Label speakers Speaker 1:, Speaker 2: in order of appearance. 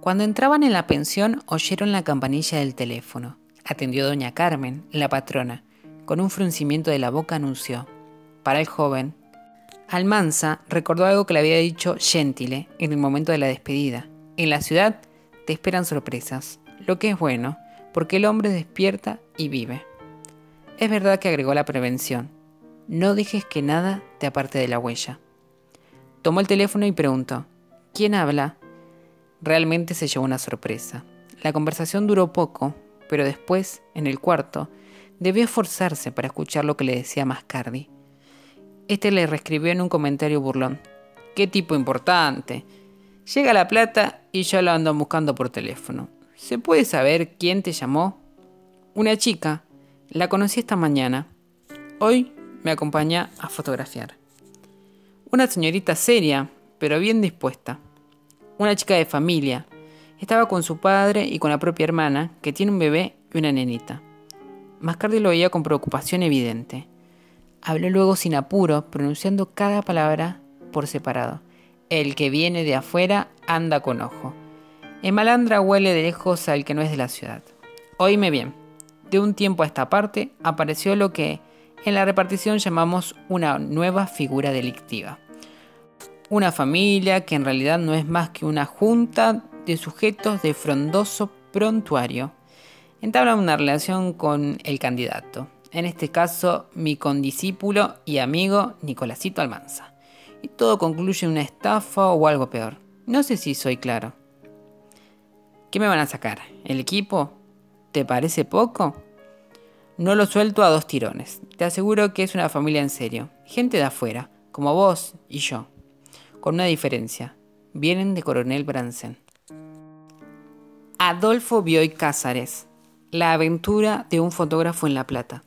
Speaker 1: Cuando entraban en la pensión oyeron la campanilla del teléfono. Atendió doña Carmen, la patrona. Con un fruncimiento de la boca anunció. Para el joven. Almanza recordó algo que le había dicho Gentile en el momento de la despedida. En la ciudad te esperan sorpresas, lo que es bueno, porque el hombre despierta y vive. Es verdad que agregó la prevención. No dejes que nada te aparte de la huella. Tomó el teléfono y preguntó, ¿quién habla? Realmente se llevó una sorpresa. La conversación duró poco, pero después, en el cuarto, debió esforzarse para escuchar lo que le decía Mascardi. Este le reescribió en un comentario burlón. ¡Qué tipo importante! Llega la plata y ya lo andan buscando por teléfono. ¿Se puede saber quién te llamó? Una chica. La conocí esta mañana. Hoy me acompaña a fotografiar. Una señorita seria, pero bien dispuesta. Una chica de familia. Estaba con su padre y con la propia hermana, que tiene un bebé y una nenita. Mascardi lo veía con preocupación evidente. Habló luego sin apuro, pronunciando cada palabra por separado. El que viene de afuera anda con ojo. En Malandra huele de lejos al que no es de la ciudad. Oíme bien. De un tiempo a esta parte apareció lo que en la repartición llamamos una nueva figura delictiva. Una familia que en realidad no es más que una junta de sujetos de frondoso prontuario. Entablan una relación con el candidato, en este caso mi condiscípulo y amigo Nicolásito Almanza. Y todo concluye en una estafa o algo peor. No sé si soy claro. ¿Qué me van a sacar? ¿El equipo? ¿Te parece poco? No lo suelto a dos tirones. Te aseguro que es una familia en serio. Gente de afuera, como vos y yo. Con una diferencia. Vienen de Coronel Bransen. Adolfo Bioy Cázares. La aventura de un fotógrafo en La Plata.